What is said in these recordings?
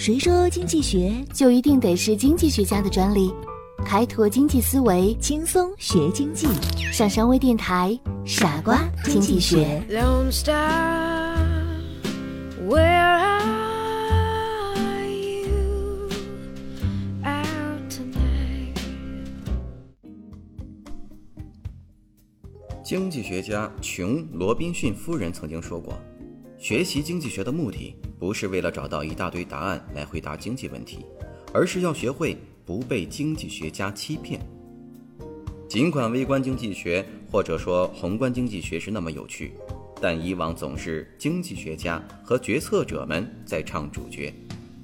谁说经济学就一定得是经济学家的专利？开拓经济思维，轻松学经济？上山微电台，傻瓜经济学。经济学家琼·罗宾逊夫人曾经说过：“学习经济学的目的。”不是为了找到一大堆答案来回答经济问题，而是要学会不被经济学家欺骗。尽管微观经济学或者说宏观经济学是那么有趣，但以往总是经济学家和决策者们在唱主角。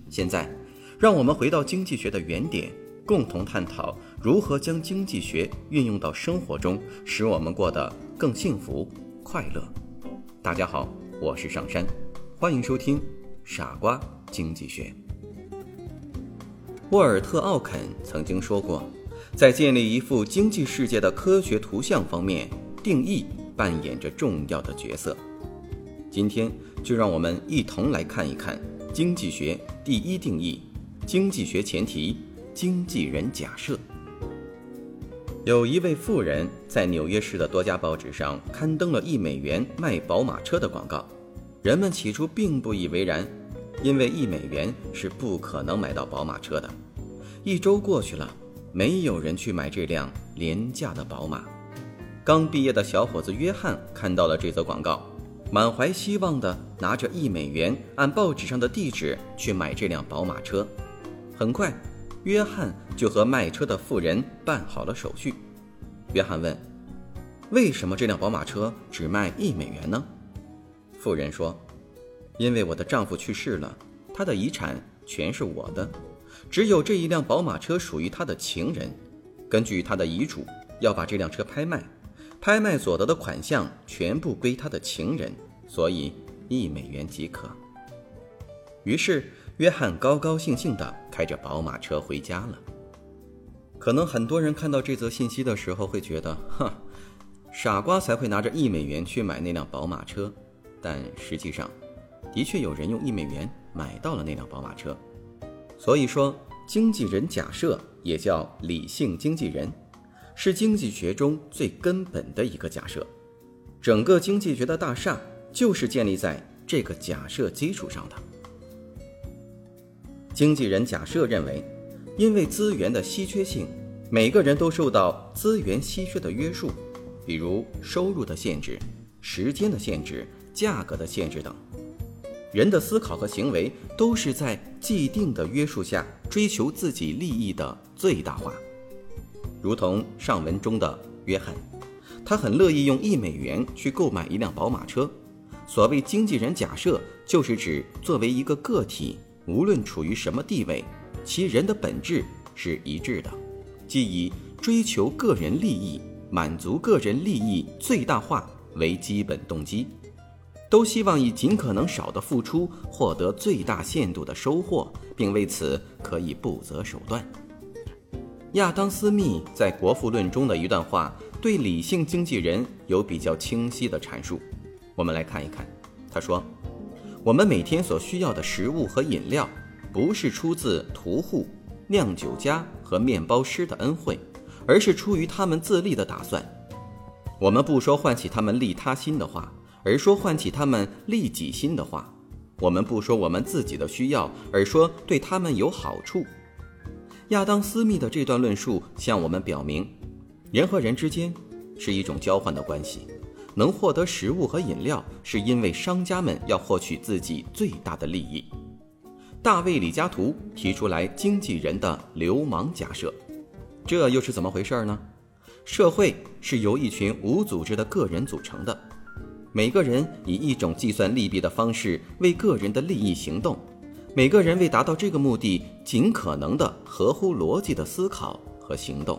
现在，让我们回到经济学的原点，共同探讨如何将经济学运用到生活中，使我们过得更幸福快乐。大家好，我是上山，欢迎收听。傻瓜经济学。沃尔特·奥肯曾经说过，在建立一幅经济世界的科学图像方面，定义扮演着重要的角色。今天就让我们一同来看一看经济学第一定义：经济学前提，经纪人假设。有一位富人在纽约市的多家报纸上刊登了一美元卖宝马车的广告。人们起初并不以为然，因为一美元是不可能买到宝马车的。一周过去了，没有人去买这辆廉价的宝马。刚毕业的小伙子约翰看到了这则广告，满怀希望地拿着一美元，按报纸上的地址去买这辆宝马车。很快，约翰就和卖车的妇人办好了手续。约翰问：“为什么这辆宝马车只卖一美元呢？”妇人说：“因为我的丈夫去世了，他的遗产全是我的，只有这一辆宝马车属于他的情人。根据他的遗嘱，要把这辆车拍卖，拍卖所得的款项全部归他的情人，所以一美元即可。”于是，约翰高高兴兴地开着宝马车回家了。可能很多人看到这则信息的时候会觉得：“哼，傻瓜才会拿着一美元去买那辆宝马车。”但实际上，的确有人用一美元买到了那辆宝马车。所以说，经纪人假设也叫理性经纪人，是经济学中最根本的一个假设。整个经济学的大厦就是建立在这个假设基础上的。经纪人假设认为，因为资源的稀缺性，每个人都受到资源稀缺的约束，比如收入的限制、时间的限制。价格的限制等，人的思考和行为都是在既定的约束下追求自己利益的最大化。如同上文中的约翰，他很乐意用一美元去购买一辆宝马车。所谓经纪人假设，就是指作为一个个体，无论处于什么地位，其人的本质是一致的，即以追求个人利益、满足个人利益最大化为基本动机。都希望以尽可能少的付出获得最大限度的收获，并为此可以不择手段。亚当·斯密在《国富论》中的一段话，对理性经纪人有比较清晰的阐述。我们来看一看，他说：“我们每天所需要的食物和饮料，不是出自屠户、酿酒家和面包师的恩惠，而是出于他们自利的打算。我们不说唤起他们利他心的话。”而说唤起他们利己心的话，我们不说我们自己的需要，而说对他们有好处。亚当·斯密的这段论述向我们表明，人和人之间是一种交换的关系，能获得食物和饮料，是因为商家们要获取自己最大的利益。大卫·李嘉图提出来经纪人的流氓假设，这又是怎么回事呢？社会是由一群无组织的个人组成的。每个人以一种计算利弊的方式为个人的利益行动，每个人为达到这个目的，尽可能的合乎逻辑的思考和行动。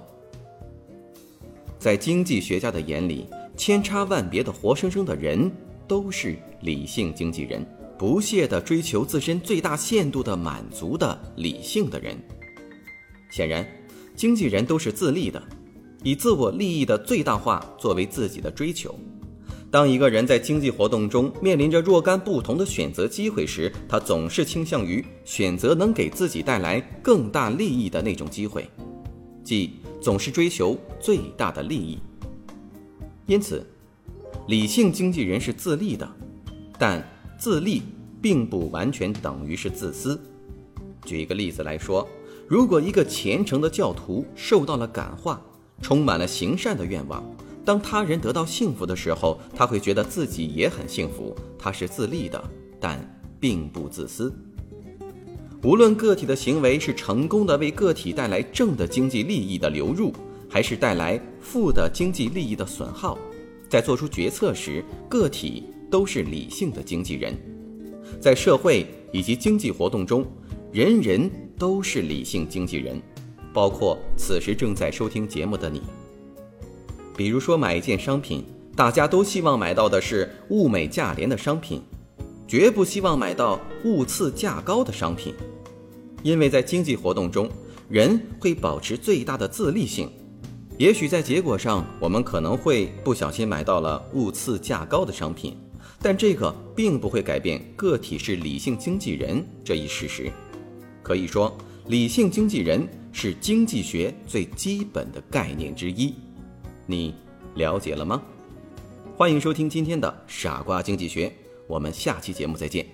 在经济学家的眼里，千差万别的活生生的人都是理性经纪人，不懈地追求自身最大限度的满足的理性的人。显然，经纪人都是自利的，以自我利益的最大化作为自己的追求。当一个人在经济活动中面临着若干不同的选择机会时，他总是倾向于选择能给自己带来更大利益的那种机会，即总是追求最大的利益。因此，理性经纪人是自利的，但自利并不完全等于是自私。举一个例子来说，如果一个虔诚的教徒受到了感化，充满了行善的愿望。当他人得到幸福的时候，他会觉得自己也很幸福。他是自利的，但并不自私。无论个体的行为是成功的为个体带来正的经济利益的流入，还是带来负的经济利益的损耗，在做出决策时，个体都是理性的经纪人。在社会以及经济活动中，人人都是理性经纪人，包括此时正在收听节目的你。比如说，买一件商品，大家都希望买到的是物美价廉的商品，绝不希望买到物次价高的商品，因为在经济活动中，人会保持最大的自利性。也许在结果上，我们可能会不小心买到了物次价高的商品，但这个并不会改变个体是理性经纪人这一事实。可以说，理性经纪人是经济学最基本的概念之一。你了解了吗？欢迎收听今天的《傻瓜经济学》，我们下期节目再见。